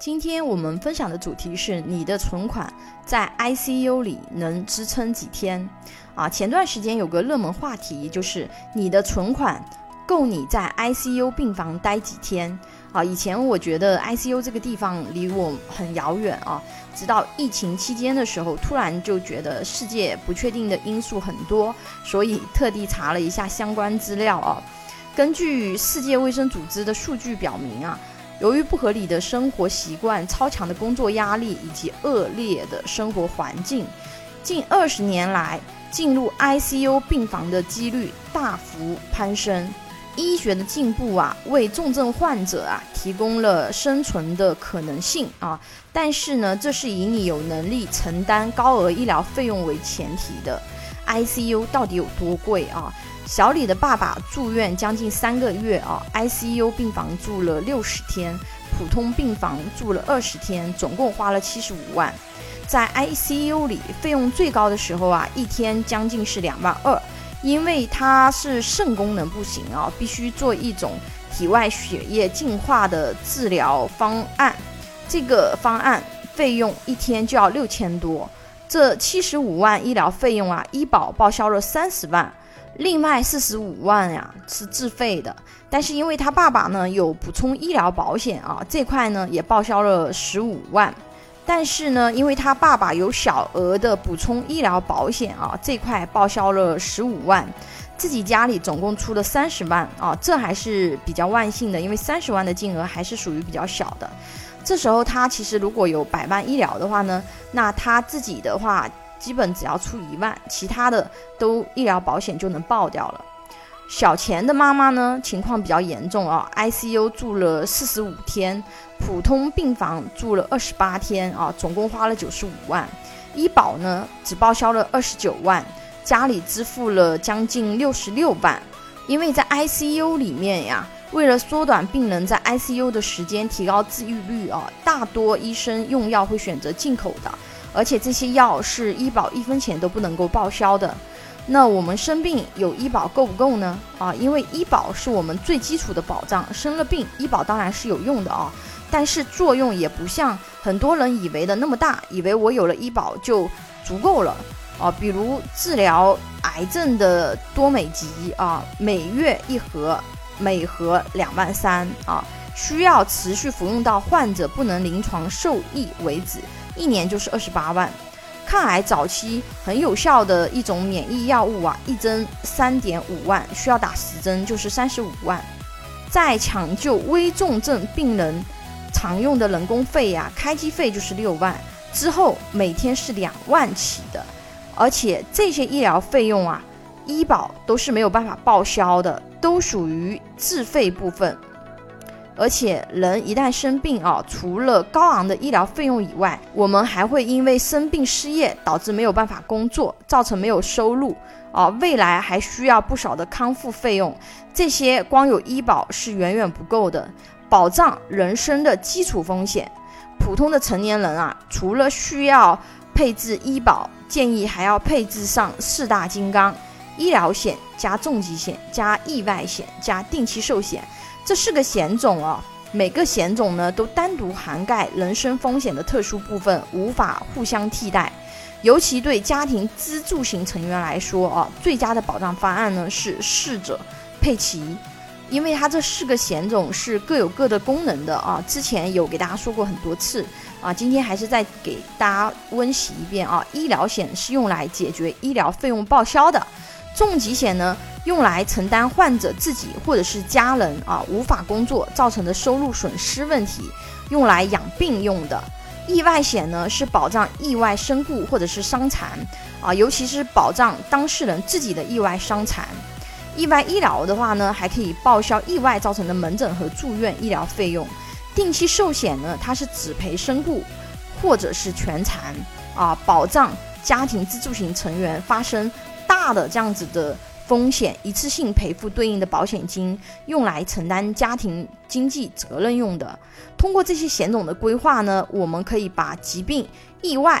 今天我们分享的主题是你的存款在 ICU 里能支撑几天？啊，前段时间有个热门话题就是你的存款够你在 ICU 病房待几天？啊，以前我觉得 ICU 这个地方离我很遥远啊，直到疫情期间的时候，突然就觉得世界不确定的因素很多，所以特地查了一下相关资料啊。根据世界卫生组织的数据表明啊。由于不合理的生活习惯、超强的工作压力以及恶劣的生活环境，近二十年来进入 ICU 病房的几率大幅攀升。医学的进步啊，为重症患者啊提供了生存的可能性啊，但是呢，这是以你有能力承担高额医疗费用为前提的。ICU 到底有多贵啊？小李的爸爸住院将近三个月啊，ICU 病房住了六十天，普通病房住了二十天，总共花了七十五万。在 ICU 里，费用最高的时候啊，一天将近是两万二，因为他是肾功能不行啊，必须做一种体外血液净化的治疗方案，这个方案费用一天就要六千多。这七十五万医疗费用啊，医保报销了三十万，另外四十五万呀是自费的。但是因为他爸爸呢有补充医疗保险啊，这块呢也报销了十五万。但是呢，因为他爸爸有小额的补充医疗保险啊，这块报销了十五万，自己家里总共出了三十万啊，这还是比较万幸的，因为三十万的金额还是属于比较小的。这时候他其实如果有百万医疗的话呢，那他自己的话基本只要出一万，其他的都医疗保险就能报掉了。小钱的妈妈呢情况比较严重啊，ICU 住了四十五天，普通病房住了二十八天啊，总共花了九十五万，医保呢只报销了二十九万，家里支付了将近六十六万，因为在 ICU 里面呀。为了缩短病人在 ICU 的时间，提高治愈率啊，大多医生用药会选择进口的，而且这些药是医保一分钱都不能够报销的。那我们生病有医保够不够呢？啊，因为医保是我们最基础的保障，生了病医保当然是有用的啊，但是作用也不像很多人以为的那么大，以为我有了医保就足够了啊。比如治疗癌症的多美吉啊，每月一盒。每盒两万三啊，需要持续服用到患者不能临床受益为止，一年就是二十八万。抗癌早期很有效的一种免疫药物啊，一针三点五万，需要打十针就是三十五万。在抢救危重症病人常用的人工费呀，开机费就是六万，之后每天是两万起的，而且这些医疗费用啊。医保都是没有办法报销的，都属于自费部分。而且人一旦生病啊，除了高昂的医疗费用以外，我们还会因为生病失业导致没有办法工作，造成没有收入啊，未来还需要不少的康复费用。这些光有医保是远远不够的，保障人生的基础风险。普通的成年人啊，除了需要配置医保，建议还要配置上四大金刚。医疗险加重疾险加意外险加定期寿险，这四个险种啊，每个险种呢都单独涵盖人身风险的特殊部分，无法互相替代。尤其对家庭支柱型成员来说啊，最佳的保障方案呢是四者配齐，因为它这四个险种是各有各的功能的啊。之前有给大家说过很多次啊，今天还是再给大家温习一遍啊。医疗险是用来解决医疗费用报销的。重疾险呢，用来承担患者自己或者是家人啊无法工作造成的收入损失问题，用来养病用的。意外险呢，是保障意外身故或者是伤残啊，尤其是保障当事人自己的意外伤残。意外医疗的话呢，还可以报销意外造成的门诊和住院医疗费用。定期寿险呢，它是只赔身故或者是全残啊，保障家庭支柱型成员发生。大的这样子的风险，一次性赔付对应的保险金，用来承担家庭经济责任用的。通过这些险种的规划呢，我们可以把疾病、意外